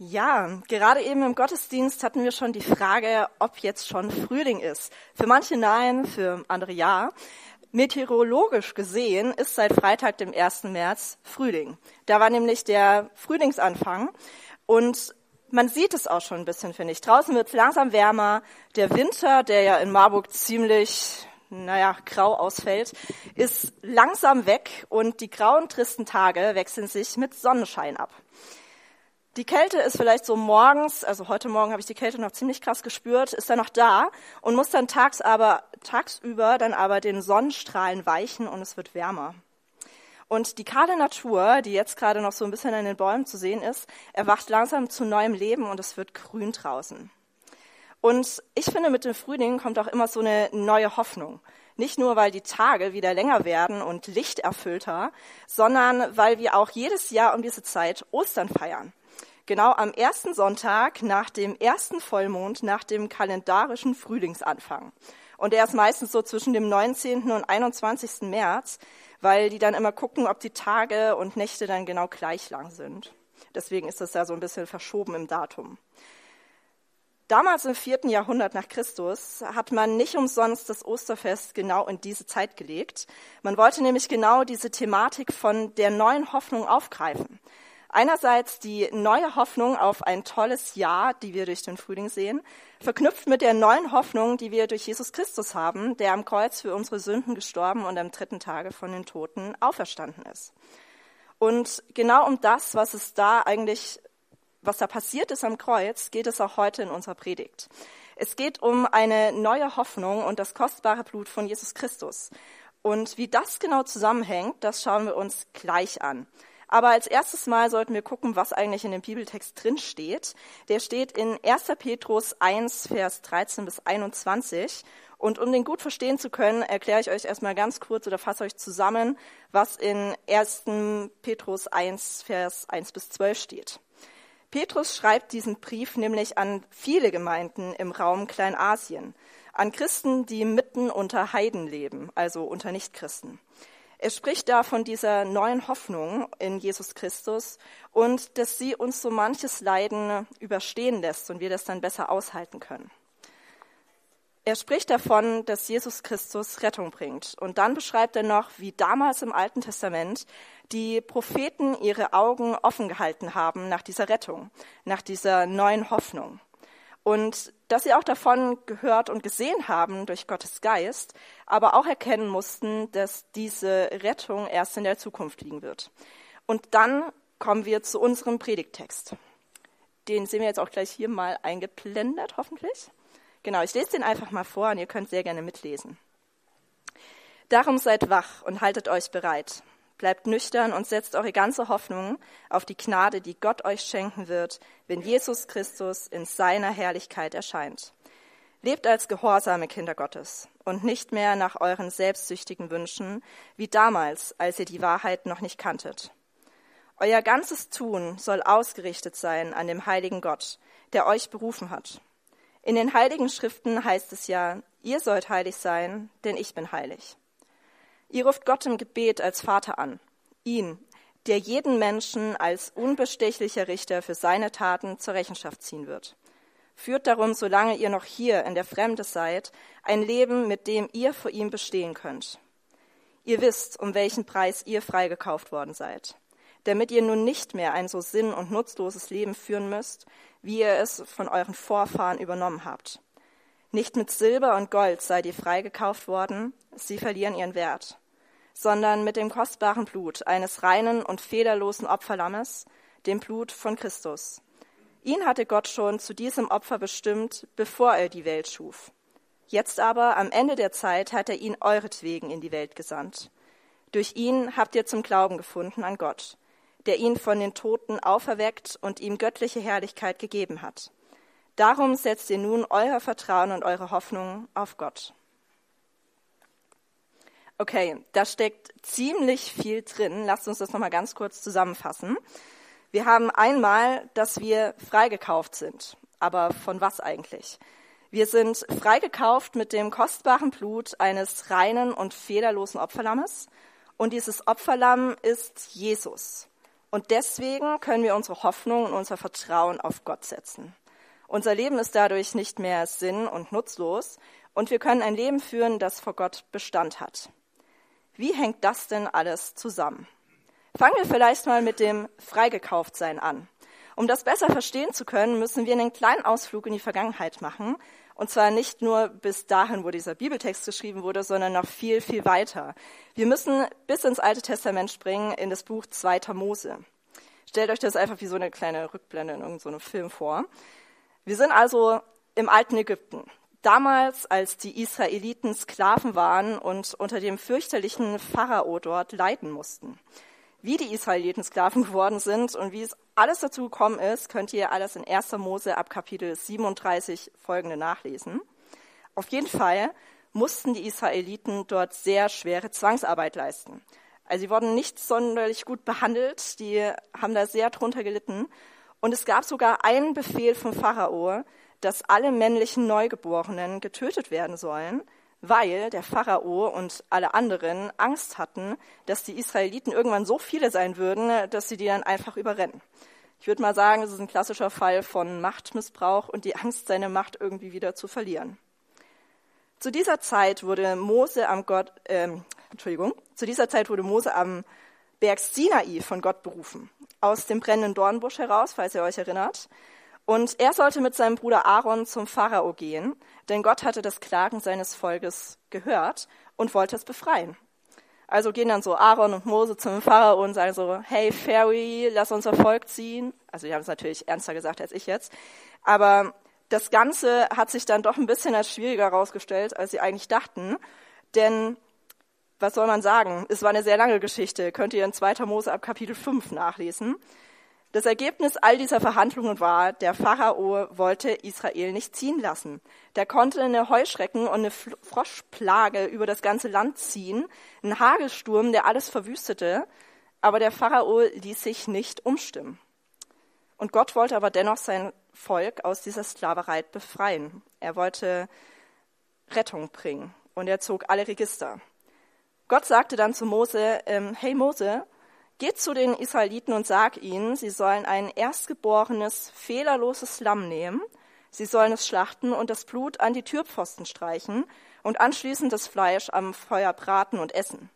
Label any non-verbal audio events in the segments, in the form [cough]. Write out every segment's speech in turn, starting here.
Ja, gerade eben im Gottesdienst hatten wir schon die Frage, ob jetzt schon Frühling ist. Für manche nein, für andere ja. Meteorologisch gesehen ist seit Freitag, dem 1. März, Frühling. Da war nämlich der Frühlingsanfang und man sieht es auch schon ein bisschen, finde ich. Draußen wird es langsam wärmer. Der Winter, der ja in Marburg ziemlich, naja, grau ausfällt, ist langsam weg und die grauen, tristen Tage wechseln sich mit Sonnenschein ab. Die Kälte ist vielleicht so morgens, also heute Morgen habe ich die Kälte noch ziemlich krass gespürt, ist dann noch da und muss dann tags aber, tagsüber dann aber den Sonnenstrahlen weichen und es wird wärmer. Und die kahle Natur, die jetzt gerade noch so ein bisschen an den Bäumen zu sehen ist, erwacht langsam zu neuem Leben und es wird grün draußen. Und ich finde, mit dem Frühling kommt auch immer so eine neue Hoffnung. Nicht nur, weil die Tage wieder länger werden und lichterfüllter, sondern weil wir auch jedes Jahr um diese Zeit Ostern feiern genau am ersten Sonntag nach dem ersten Vollmond, nach dem kalendarischen Frühlingsanfang. Und er ist meistens so zwischen dem 19. und 21. März, weil die dann immer gucken, ob die Tage und Nächte dann genau gleich lang sind. Deswegen ist das ja so ein bisschen verschoben im Datum. Damals im vierten Jahrhundert nach Christus hat man nicht umsonst das Osterfest genau in diese Zeit gelegt. Man wollte nämlich genau diese Thematik von der neuen Hoffnung aufgreifen. Einerseits die neue Hoffnung auf ein tolles Jahr, die wir durch den Frühling sehen, verknüpft mit der neuen Hoffnung, die wir durch Jesus Christus haben, der am Kreuz für unsere Sünden gestorben und am dritten Tage von den Toten auferstanden ist. Und genau um das, was es da eigentlich, was da passiert ist am Kreuz, geht es auch heute in unserer Predigt. Es geht um eine neue Hoffnung und das kostbare Blut von Jesus Christus. Und wie das genau zusammenhängt, das schauen wir uns gleich an. Aber als erstes Mal sollten wir gucken, was eigentlich in dem Bibeltext drin steht. Der steht in 1. Petrus 1, Vers 13 bis 21. Und um den gut verstehen zu können, erkläre ich euch erstmal ganz kurz oder fasse euch zusammen, was in 1. Petrus 1, Vers 1 bis 12 steht. Petrus schreibt diesen Brief nämlich an viele Gemeinden im Raum Kleinasien, an Christen, die mitten unter Heiden leben, also unter Nichtchristen. Er spricht da von dieser neuen Hoffnung in Jesus Christus und dass sie uns so manches Leiden überstehen lässt und wir das dann besser aushalten können. Er spricht davon, dass Jesus Christus Rettung bringt. Und dann beschreibt er noch, wie damals im Alten Testament die Propheten ihre Augen offen gehalten haben nach dieser Rettung, nach dieser neuen Hoffnung. Und dass sie auch davon gehört und gesehen haben durch Gottes Geist, aber auch erkennen mussten, dass diese Rettung erst in der Zukunft liegen wird. Und dann kommen wir zu unserem Predigttext. Den sehen wir jetzt auch gleich hier mal eingeblendet, hoffentlich. Genau, ich lese den einfach mal vor und ihr könnt sehr gerne mitlesen. Darum seid wach und haltet euch bereit. Bleibt nüchtern und setzt eure ganze Hoffnung auf die Gnade, die Gott euch schenken wird, wenn Jesus Christus in seiner Herrlichkeit erscheint. Lebt als gehorsame Kinder Gottes und nicht mehr nach euren selbstsüchtigen Wünschen, wie damals, als ihr die Wahrheit noch nicht kanntet. Euer ganzes Tun soll ausgerichtet sein an dem heiligen Gott, der euch berufen hat. In den heiligen Schriften heißt es ja, ihr sollt heilig sein, denn ich bin heilig. Ihr ruft Gott im Gebet als Vater an, ihn, der jeden Menschen als unbestechlicher Richter für seine Taten zur Rechenschaft ziehen wird. Führt darum, solange ihr noch hier in der Fremde seid, ein Leben, mit dem ihr vor ihm bestehen könnt. Ihr wisst, um welchen Preis ihr freigekauft worden seid, damit ihr nun nicht mehr ein so sinn- und nutzloses Leben führen müsst, wie ihr es von euren Vorfahren übernommen habt. Nicht mit Silber und Gold seid ihr freigekauft worden, sie verlieren ihren Wert, sondern mit dem kostbaren Blut eines reinen und fehlerlosen Opferlammes, dem Blut von Christus. Ihn hatte Gott schon zu diesem Opfer bestimmt, bevor er die Welt schuf. Jetzt aber, am Ende der Zeit, hat er ihn euretwegen in die Welt gesandt. Durch ihn habt ihr zum Glauben gefunden an Gott, der ihn von den Toten auferweckt und ihm göttliche Herrlichkeit gegeben hat. Darum setzt ihr nun euer Vertrauen und eure Hoffnung auf Gott. Okay, da steckt ziemlich viel drin. Lasst uns das nochmal ganz kurz zusammenfassen. Wir haben einmal, dass wir freigekauft sind. Aber von was eigentlich? Wir sind freigekauft mit dem kostbaren Blut eines reinen und fehlerlosen Opferlammes. Und dieses Opferlamm ist Jesus. Und deswegen können wir unsere Hoffnung und unser Vertrauen auf Gott setzen. Unser Leben ist dadurch nicht mehr sinn- und nutzlos und wir können ein Leben führen, das vor Gott Bestand hat. Wie hängt das denn alles zusammen? Fangen wir vielleicht mal mit dem Freigekauftsein an. Um das besser verstehen zu können, müssen wir einen kleinen Ausflug in die Vergangenheit machen. Und zwar nicht nur bis dahin, wo dieser Bibeltext geschrieben wurde, sondern noch viel, viel weiter. Wir müssen bis ins Alte Testament springen, in das Buch Zweiter Mose. Stellt euch das einfach wie so eine kleine Rückblende in irgendeinem Film vor. Wir sind also im alten Ägypten. Damals, als die Israeliten Sklaven waren und unter dem fürchterlichen Pharao dort leiden mussten. Wie die Israeliten Sklaven geworden sind und wie es alles dazu gekommen ist, könnt ihr alles in 1. Mose ab Kapitel 37 folgende nachlesen. Auf jeden Fall mussten die Israeliten dort sehr schwere Zwangsarbeit leisten. Also sie wurden nicht sonderlich gut behandelt, die haben da sehr drunter gelitten und es gab sogar einen Befehl vom Pharao, dass alle männlichen Neugeborenen getötet werden sollen, weil der Pharao und alle anderen Angst hatten, dass die Israeliten irgendwann so viele sein würden, dass sie die dann einfach überrennen. Ich würde mal sagen, es ist ein klassischer Fall von Machtmissbrauch und die Angst, seine Macht irgendwie wieder zu verlieren. Zu dieser Zeit wurde Mose am Gott, ähm, Entschuldigung, zu dieser Zeit wurde Mose am Berg Sinai von Gott berufen aus dem brennenden Dornbusch heraus, falls ihr euch erinnert. Und er sollte mit seinem Bruder Aaron zum Pharao gehen, denn Gott hatte das Klagen seines Volkes gehört und wollte es befreien. Also gehen dann so Aaron und Mose zum Pharao und sagen so, hey Pharaoh, lass unser Volk ziehen. Also die haben es natürlich ernster gesagt als ich jetzt. Aber das Ganze hat sich dann doch ein bisschen als schwieriger herausgestellt, als sie eigentlich dachten. Denn was soll man sagen? Es war eine sehr lange Geschichte. Könnt ihr in 2. Mose ab Kapitel 5 nachlesen. Das Ergebnis all dieser Verhandlungen war, der Pharao wollte Israel nicht ziehen lassen. Der konnte eine Heuschrecken und eine Froschplage über das ganze Land ziehen, ein Hagelsturm, der alles verwüstete, aber der Pharao ließ sich nicht umstimmen. Und Gott wollte aber dennoch sein Volk aus dieser Sklaverei befreien. Er wollte Rettung bringen und er zog alle Register. Gott sagte dann zu Mose, ähm, hey Mose, geh zu den Israeliten und sag ihnen, sie sollen ein erstgeborenes, fehlerloses Lamm nehmen, sie sollen es schlachten und das Blut an die Türpfosten streichen und anschließend das Fleisch am Feuer braten und essen.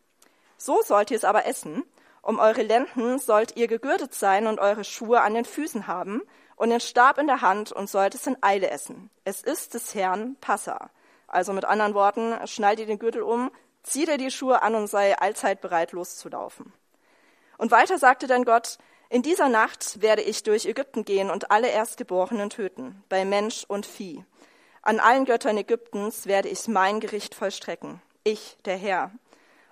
So sollt ihr es aber essen, um eure Lenden sollt ihr gegürtet sein und eure Schuhe an den Füßen haben und den Stab in der Hand und sollt es in Eile essen. Es ist des Herrn Passa. Also mit anderen Worten, schnallt ihr den Gürtel um, zieh dir die Schuhe an und sei allzeit bereit loszulaufen. Und weiter sagte dann Gott, in dieser Nacht werde ich durch Ägypten gehen und alle Erstgeborenen töten, bei Mensch und Vieh. An allen Göttern Ägyptens werde ich mein Gericht vollstrecken, ich, der Herr.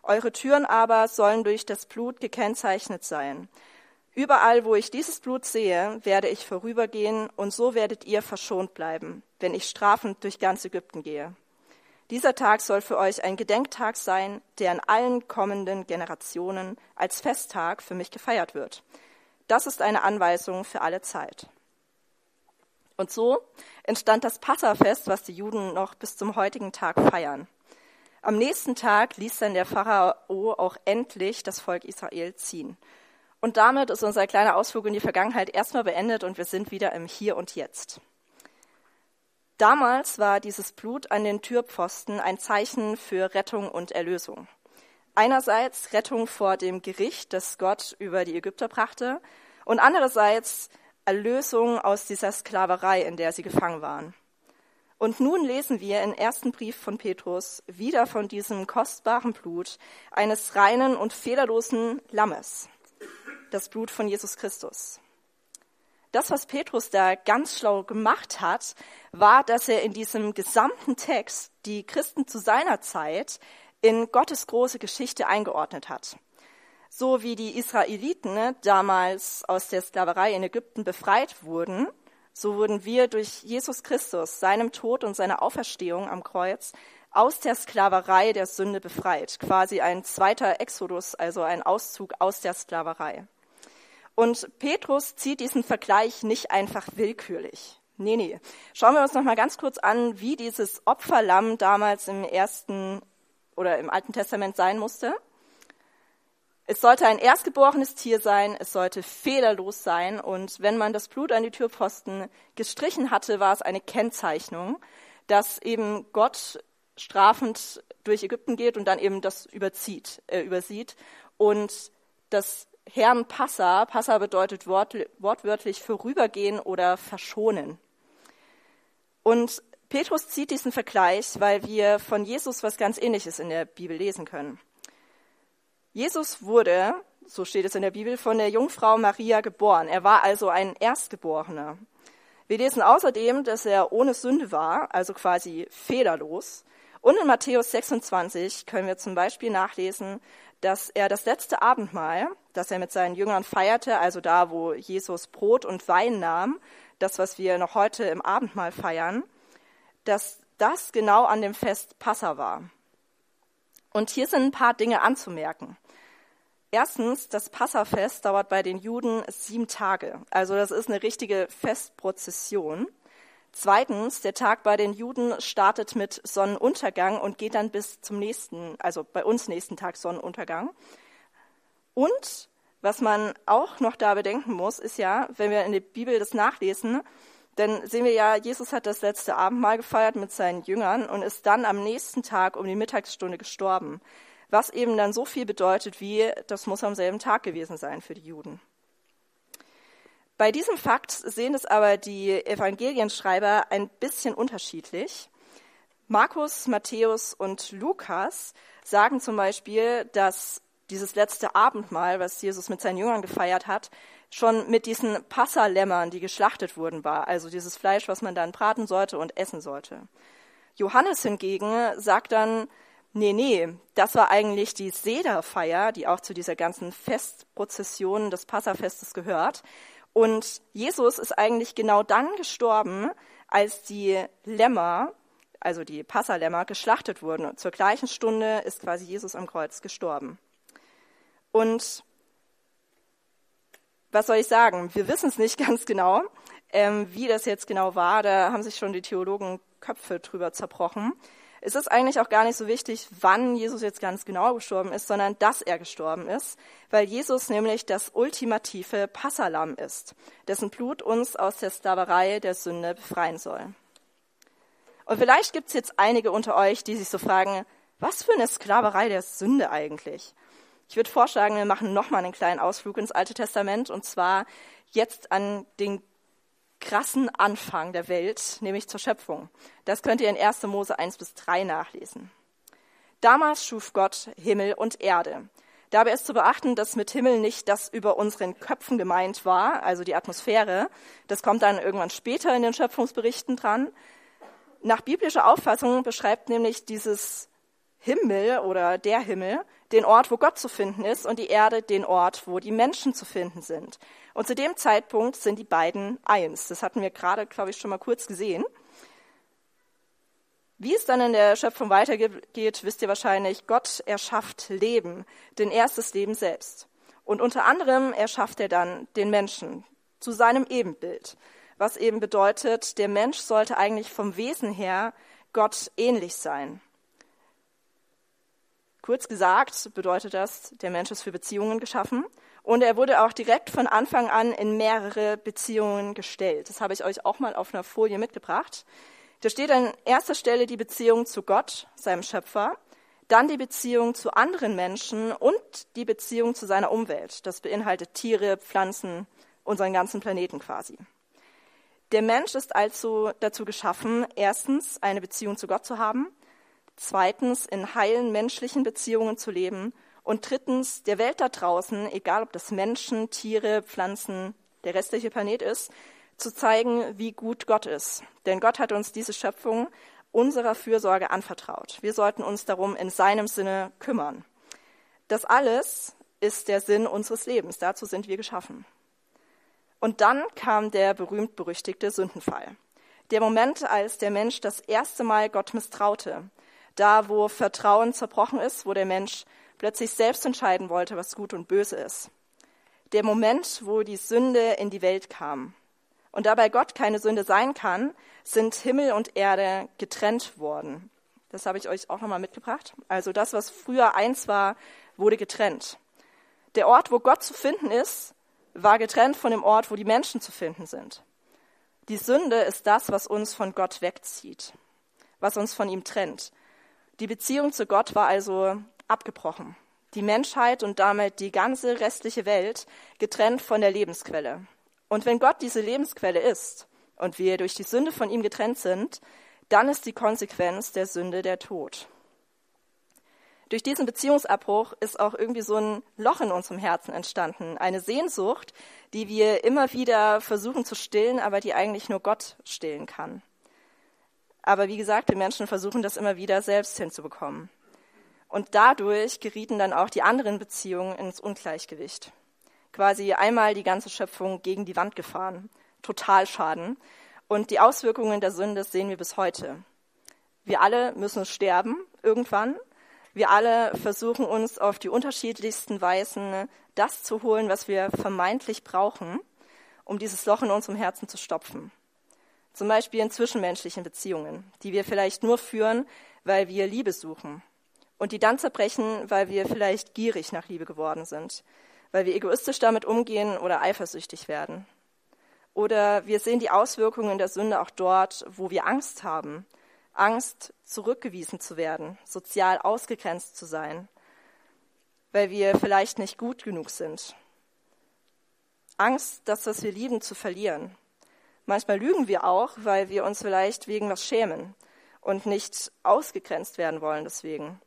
Eure Türen aber sollen durch das Blut gekennzeichnet sein. Überall, wo ich dieses Blut sehe, werde ich vorübergehen, und so werdet ihr verschont bleiben, wenn ich strafend durch ganz Ägypten gehe. Dieser Tag soll für euch ein Gedenktag sein, der in allen kommenden Generationen als Festtag für mich gefeiert wird. Das ist eine Anweisung für alle Zeit. Und so entstand das Passafest, was die Juden noch bis zum heutigen Tag feiern. Am nächsten Tag ließ dann der Pharao auch endlich das Volk Israel ziehen. Und damit ist unser kleiner Ausflug in die Vergangenheit erstmal beendet und wir sind wieder im Hier und Jetzt. Damals war dieses Blut an den Türpfosten ein Zeichen für Rettung und Erlösung. Einerseits Rettung vor dem Gericht, das Gott über die Ägypter brachte, und andererseits Erlösung aus dieser Sklaverei, in der sie gefangen waren. Und nun lesen wir im ersten Brief von Petrus wieder von diesem kostbaren Blut eines reinen und fehlerlosen Lammes, das Blut von Jesus Christus. Das, was Petrus da ganz schlau gemacht hat, war, dass er in diesem gesamten Text die Christen zu seiner Zeit in Gottes große Geschichte eingeordnet hat. So wie die Israeliten ne, damals aus der Sklaverei in Ägypten befreit wurden, so wurden wir durch Jesus Christus, seinem Tod und seiner Auferstehung am Kreuz, aus der Sklaverei der Sünde befreit. Quasi ein zweiter Exodus, also ein Auszug aus der Sklaverei. Und Petrus zieht diesen Vergleich nicht einfach willkürlich. Nee, nee. Schauen wir uns noch mal ganz kurz an, wie dieses Opferlamm damals im ersten oder im Alten Testament sein musste. Es sollte ein erstgeborenes Tier sein, es sollte fehlerlos sein und wenn man das Blut an die Türpfosten gestrichen hatte, war es eine Kennzeichnung, dass eben Gott strafend durch Ägypten geht und dann eben das überzieht, äh, übersieht und das Herrn Passa, Passa bedeutet wort, wortwörtlich vorübergehen oder verschonen. Und Petrus zieht diesen Vergleich, weil wir von Jesus was ganz Ähnliches in der Bibel lesen können. Jesus wurde, so steht es in der Bibel, von der Jungfrau Maria geboren. Er war also ein Erstgeborener. Wir lesen außerdem, dass er ohne Sünde war, also quasi fehlerlos. Und in Matthäus 26 können wir zum Beispiel nachlesen, dass er das letzte Abendmahl, das er mit seinen Jüngern feierte, also da, wo Jesus Brot und Wein nahm, das, was wir noch heute im Abendmahl feiern, dass das genau an dem Fest Passa war. Und hier sind ein paar Dinge anzumerken. Erstens, das Passafest dauert bei den Juden sieben Tage. Also das ist eine richtige Festprozession. Zweitens, der Tag bei den Juden startet mit Sonnenuntergang und geht dann bis zum nächsten, also bei uns nächsten Tag Sonnenuntergang. Und was man auch noch da bedenken muss, ist ja, wenn wir in der Bibel das nachlesen, dann sehen wir ja, Jesus hat das letzte Abendmahl gefeiert mit seinen Jüngern und ist dann am nächsten Tag um die Mittagsstunde gestorben. Was eben dann so viel bedeutet wie, das muss am selben Tag gewesen sein für die Juden. Bei diesem Fakt sehen es aber die Evangelienschreiber ein bisschen unterschiedlich. Markus, Matthäus und Lukas sagen zum Beispiel, dass dieses letzte Abendmahl, was Jesus mit seinen Jüngern gefeiert hat, schon mit diesen Passalämmern, die geschlachtet wurden, war. Also dieses Fleisch, was man dann braten sollte und essen sollte. Johannes hingegen sagt dann, nee, nee, das war eigentlich die Sederfeier, die auch zu dieser ganzen Festprozession des Passafestes gehört. Und Jesus ist eigentlich genau dann gestorben, als die Lämmer, also die Passalämmer, geschlachtet wurden. Und zur gleichen Stunde ist quasi Jesus am Kreuz gestorben. Und was soll ich sagen? Wir wissen es nicht [laughs] ganz genau, ähm, wie das jetzt genau war. Da haben sich schon die Theologen Köpfe drüber zerbrochen. Es ist eigentlich auch gar nicht so wichtig, wann Jesus jetzt ganz genau gestorben ist, sondern dass er gestorben ist, weil Jesus nämlich das ultimative Passalam ist, dessen Blut uns aus der Sklaverei der Sünde befreien soll. Und vielleicht gibt es jetzt einige unter euch, die sich so fragen, was für eine Sklaverei der Sünde eigentlich? Ich würde vorschlagen, wir machen nochmal einen kleinen Ausflug ins Alte Testament und zwar jetzt an den krassen Anfang der Welt, nämlich zur Schöpfung. Das könnt ihr in 1. Mose 1 bis 3 nachlesen. Damals schuf Gott Himmel und Erde. Dabei ist zu beachten, dass mit Himmel nicht das über unseren Köpfen gemeint war, also die Atmosphäre. Das kommt dann irgendwann später in den Schöpfungsberichten dran. Nach biblischer Auffassung beschreibt nämlich dieses Himmel oder der Himmel den Ort, wo Gott zu finden ist, und die Erde den Ort, wo die Menschen zu finden sind. Und zu dem Zeitpunkt sind die beiden eins. Das hatten wir gerade, glaube ich, schon mal kurz gesehen. Wie es dann in der Schöpfung weitergeht, wisst ihr wahrscheinlich. Gott erschafft Leben, den erstes Leben selbst. Und unter anderem erschafft er dann den Menschen zu seinem Ebenbild. Was eben bedeutet, der Mensch sollte eigentlich vom Wesen her Gott ähnlich sein. Kurz gesagt bedeutet das, der Mensch ist für Beziehungen geschaffen und er wurde auch direkt von Anfang an in mehrere Beziehungen gestellt. Das habe ich euch auch mal auf einer Folie mitgebracht. Da steht an erster Stelle die Beziehung zu Gott, seinem Schöpfer, dann die Beziehung zu anderen Menschen und die Beziehung zu seiner Umwelt. Das beinhaltet Tiere, Pflanzen, unseren ganzen Planeten quasi. Der Mensch ist also dazu geschaffen, erstens eine Beziehung zu Gott zu haben, zweitens in heilen menschlichen Beziehungen zu leben und drittens der Welt da draußen, egal ob das Menschen, Tiere, Pflanzen, der restliche Planet ist, zu zeigen, wie gut Gott ist. Denn Gott hat uns diese Schöpfung unserer Fürsorge anvertraut. Wir sollten uns darum in seinem Sinne kümmern. Das alles ist der Sinn unseres Lebens. Dazu sind wir geschaffen. Und dann kam der berühmt-berüchtigte Sündenfall. Der Moment, als der Mensch das erste Mal Gott misstraute, da, wo Vertrauen zerbrochen ist, wo der Mensch plötzlich selbst entscheiden wollte, was gut und böse ist. Der Moment, wo die Sünde in die Welt kam. Und dabei Gott keine Sünde sein kann, sind Himmel und Erde getrennt worden. Das habe ich euch auch nochmal mitgebracht. Also das, was früher eins war, wurde getrennt. Der Ort, wo Gott zu finden ist, war getrennt von dem Ort, wo die Menschen zu finden sind. Die Sünde ist das, was uns von Gott wegzieht, was uns von ihm trennt. Die Beziehung zu Gott war also abgebrochen. Die Menschheit und damit die ganze restliche Welt getrennt von der Lebensquelle. Und wenn Gott diese Lebensquelle ist und wir durch die Sünde von ihm getrennt sind, dann ist die Konsequenz der Sünde der Tod. Durch diesen Beziehungsabbruch ist auch irgendwie so ein Loch in unserem Herzen entstanden, eine Sehnsucht, die wir immer wieder versuchen zu stillen, aber die eigentlich nur Gott stillen kann. Aber wie gesagt, wir Menschen versuchen das immer wieder selbst hinzubekommen. Und dadurch gerieten dann auch die anderen Beziehungen ins Ungleichgewicht. Quasi einmal die ganze Schöpfung gegen die Wand gefahren. Total Schaden. Und die Auswirkungen der Sünde sehen wir bis heute. Wir alle müssen sterben irgendwann. Wir alle versuchen uns auf die unterschiedlichsten Weisen das zu holen, was wir vermeintlich brauchen, um dieses Loch in unserem Herzen zu stopfen. Zum Beispiel in zwischenmenschlichen Beziehungen, die wir vielleicht nur führen, weil wir Liebe suchen und die dann zerbrechen, weil wir vielleicht gierig nach Liebe geworden sind, weil wir egoistisch damit umgehen oder eifersüchtig werden. Oder wir sehen die Auswirkungen der Sünde auch dort, wo wir Angst haben. Angst, zurückgewiesen zu werden, sozial ausgegrenzt zu sein, weil wir vielleicht nicht gut genug sind. Angst, das, was wir lieben, zu verlieren. Manchmal lügen wir auch, weil wir uns vielleicht wegen was schämen und nicht ausgegrenzt werden wollen deswegen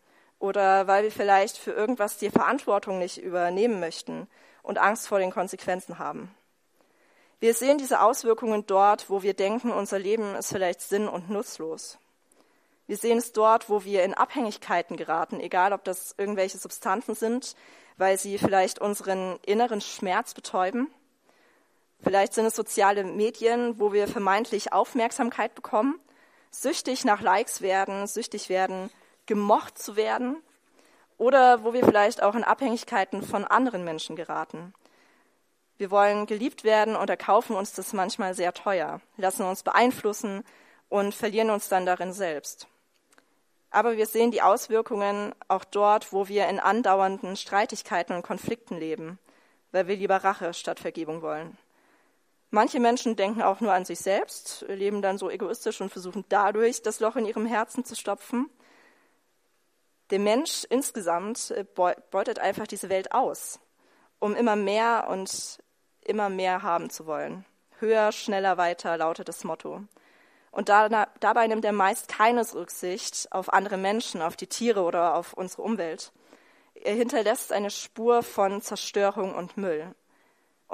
oder weil wir vielleicht für irgendwas die Verantwortung nicht übernehmen möchten und Angst vor den Konsequenzen haben. Wir sehen diese Auswirkungen dort, wo wir denken, unser Leben ist vielleicht sinn- und nutzlos. Wir sehen es dort, wo wir in Abhängigkeiten geraten, egal ob das irgendwelche Substanzen sind, weil sie vielleicht unseren inneren Schmerz betäuben. Vielleicht sind es soziale Medien, wo wir vermeintlich Aufmerksamkeit bekommen, süchtig nach Likes werden, süchtig werden gemocht zu werden oder wo wir vielleicht auch in Abhängigkeiten von anderen Menschen geraten. Wir wollen geliebt werden und erkaufen uns das manchmal sehr teuer, lassen uns beeinflussen und verlieren uns dann darin selbst. Aber wir sehen die Auswirkungen auch dort, wo wir in andauernden Streitigkeiten und Konflikten leben, weil wir lieber Rache statt Vergebung wollen. Manche Menschen denken auch nur an sich selbst, leben dann so egoistisch und versuchen dadurch das Loch in ihrem Herzen zu stopfen. Der Mensch insgesamt äh, beutet einfach diese Welt aus, um immer mehr und immer mehr haben zu wollen. Höher, schneller, weiter lautet das Motto. Und dabei nimmt er meist keine Rücksicht auf andere Menschen, auf die Tiere oder auf unsere Umwelt. Er hinterlässt eine Spur von Zerstörung und Müll.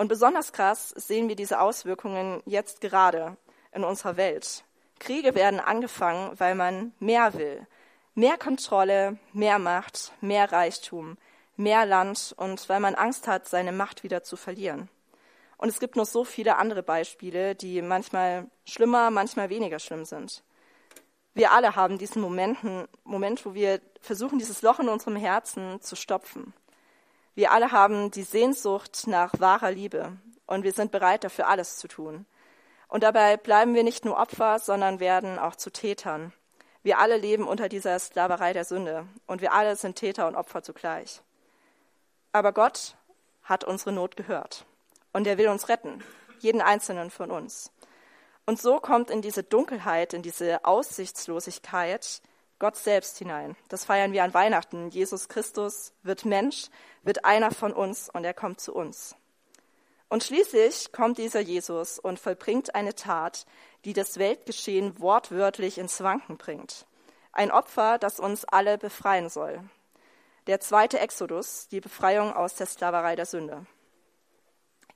Und besonders krass sehen wir diese Auswirkungen jetzt gerade in unserer Welt. Kriege werden angefangen, weil man mehr will, Mehr Kontrolle, mehr Macht, mehr Reichtum, mehr Land und weil man Angst hat, seine Macht wieder zu verlieren. Und es gibt noch so viele andere Beispiele, die manchmal schlimmer, manchmal weniger schlimm sind. Wir alle haben diesen Momenten, Moment, wo wir versuchen, dieses Loch in unserem Herzen zu stopfen. Wir alle haben die Sehnsucht nach wahrer Liebe und wir sind bereit, dafür alles zu tun. Und dabei bleiben wir nicht nur Opfer, sondern werden auch zu Tätern. Wir alle leben unter dieser Sklaverei der Sünde und wir alle sind Täter und Opfer zugleich. Aber Gott hat unsere Not gehört und er will uns retten, jeden einzelnen von uns. Und so kommt in diese Dunkelheit, in diese Aussichtslosigkeit Gott selbst hinein. Das feiern wir an Weihnachten. Jesus Christus wird Mensch, wird einer von uns und er kommt zu uns. Und schließlich kommt dieser Jesus und vollbringt eine Tat, die das Weltgeschehen wortwörtlich ins Wanken bringt. Ein Opfer, das uns alle befreien soll. Der zweite Exodus, die Befreiung aus der Sklaverei der Sünde.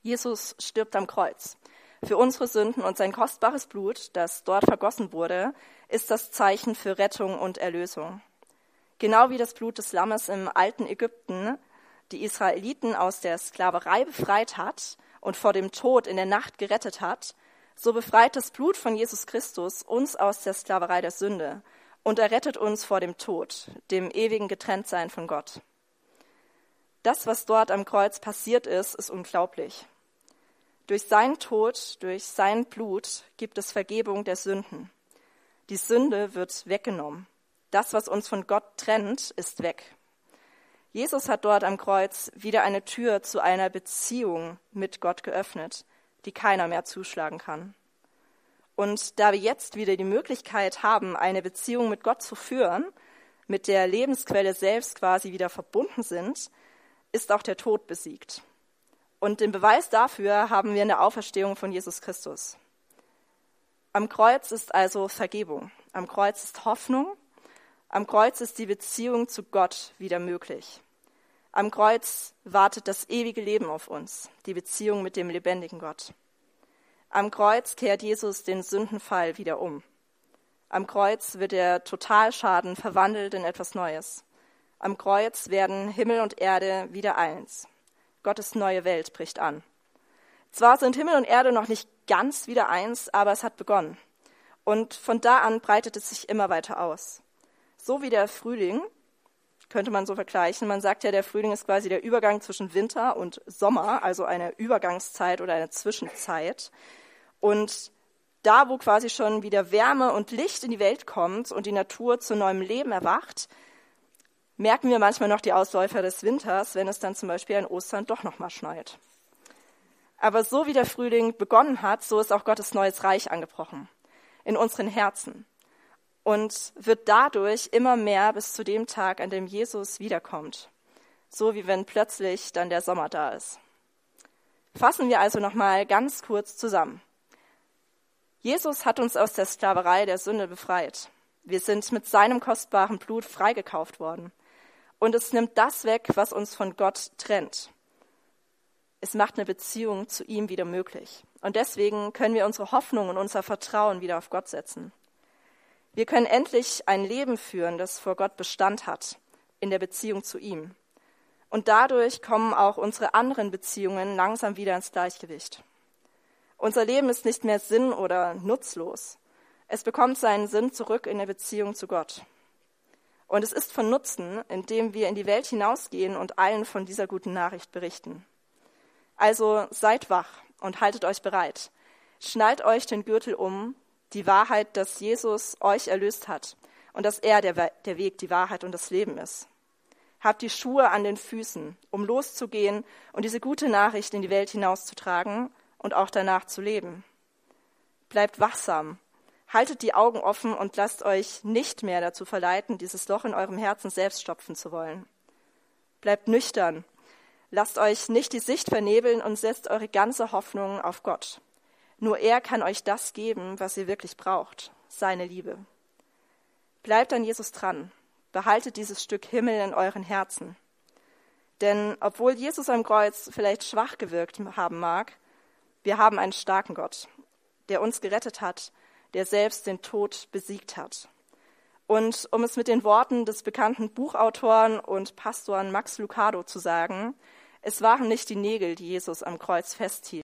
Jesus stirbt am Kreuz. Für unsere Sünden und sein kostbares Blut, das dort vergossen wurde, ist das Zeichen für Rettung und Erlösung. Genau wie das Blut des Lammes im alten Ägypten die Israeliten aus der Sklaverei befreit hat und vor dem Tod in der Nacht gerettet hat, so befreit das Blut von Jesus Christus uns aus der Sklaverei der Sünde und errettet uns vor dem Tod, dem ewigen Getrenntsein von Gott. Das, was dort am Kreuz passiert ist, ist unglaublich. Durch seinen Tod, durch sein Blut gibt es Vergebung der Sünden. Die Sünde wird weggenommen. Das, was uns von Gott trennt, ist weg. Jesus hat dort am Kreuz wieder eine Tür zu einer Beziehung mit Gott geöffnet, die keiner mehr zuschlagen kann. Und da wir jetzt wieder die Möglichkeit haben, eine Beziehung mit Gott zu führen, mit der Lebensquelle selbst quasi wieder verbunden sind, ist auch der Tod besiegt. Und den Beweis dafür haben wir in der Auferstehung von Jesus Christus. Am Kreuz ist also Vergebung. Am Kreuz ist Hoffnung. Am Kreuz ist die Beziehung zu Gott wieder möglich. Am Kreuz wartet das ewige Leben auf uns, die Beziehung mit dem lebendigen Gott. Am Kreuz kehrt Jesus den Sündenfall wieder um. Am Kreuz wird der Totalschaden verwandelt in etwas Neues. Am Kreuz werden Himmel und Erde wieder eins. Gottes neue Welt bricht an. Zwar sind Himmel und Erde noch nicht ganz wieder eins, aber es hat begonnen. Und von da an breitet es sich immer weiter aus. So wie der Frühling, könnte man so vergleichen. Man sagt ja, der Frühling ist quasi der Übergang zwischen Winter und Sommer, also eine Übergangszeit oder eine Zwischenzeit. Und da, wo quasi schon wieder Wärme und Licht in die Welt kommt und die Natur zu neuem Leben erwacht, merken wir manchmal noch die Ausläufer des Winters, wenn es dann zum Beispiel an Ostern doch nochmal schneit. Aber so wie der Frühling begonnen hat, so ist auch Gottes neues Reich angebrochen. In unseren Herzen. Und wird dadurch immer mehr bis zu dem Tag, an dem Jesus wiederkommt. So wie wenn plötzlich dann der Sommer da ist. Fassen wir also nochmal ganz kurz zusammen. Jesus hat uns aus der Sklaverei der Sünde befreit. Wir sind mit seinem kostbaren Blut freigekauft worden. Und es nimmt das weg, was uns von Gott trennt. Es macht eine Beziehung zu ihm wieder möglich. Und deswegen können wir unsere Hoffnung und unser Vertrauen wieder auf Gott setzen. Wir können endlich ein Leben führen, das vor Gott Bestand hat, in der Beziehung zu ihm. Und dadurch kommen auch unsere anderen Beziehungen langsam wieder ins Gleichgewicht. Unser Leben ist nicht mehr sinn- oder nutzlos. Es bekommt seinen Sinn zurück in der Beziehung zu Gott. Und es ist von Nutzen, indem wir in die Welt hinausgehen und allen von dieser guten Nachricht berichten. Also seid wach und haltet euch bereit. Schnallt euch den Gürtel um, die Wahrheit, dass Jesus euch erlöst hat und dass er der, der Weg, die Wahrheit und das Leben ist. Habt die Schuhe an den Füßen, um loszugehen und diese gute Nachricht in die Welt hinauszutragen und auch danach zu leben. Bleibt wachsam, haltet die Augen offen und lasst euch nicht mehr dazu verleiten, dieses Loch in eurem Herzen selbst stopfen zu wollen. Bleibt nüchtern, lasst euch nicht die Sicht vernebeln und setzt eure ganze Hoffnung auf Gott. Nur er kann euch das geben, was ihr wirklich braucht, seine Liebe. Bleibt an Jesus dran, behaltet dieses Stück Himmel in euren Herzen. Denn obwohl Jesus am Kreuz vielleicht schwach gewirkt haben mag, wir haben einen starken Gott, der uns gerettet hat, der selbst den Tod besiegt hat. Und um es mit den Worten des bekannten Buchautoren und Pastoren Max Lucado zu sagen, es waren nicht die Nägel, die Jesus am Kreuz festhielten.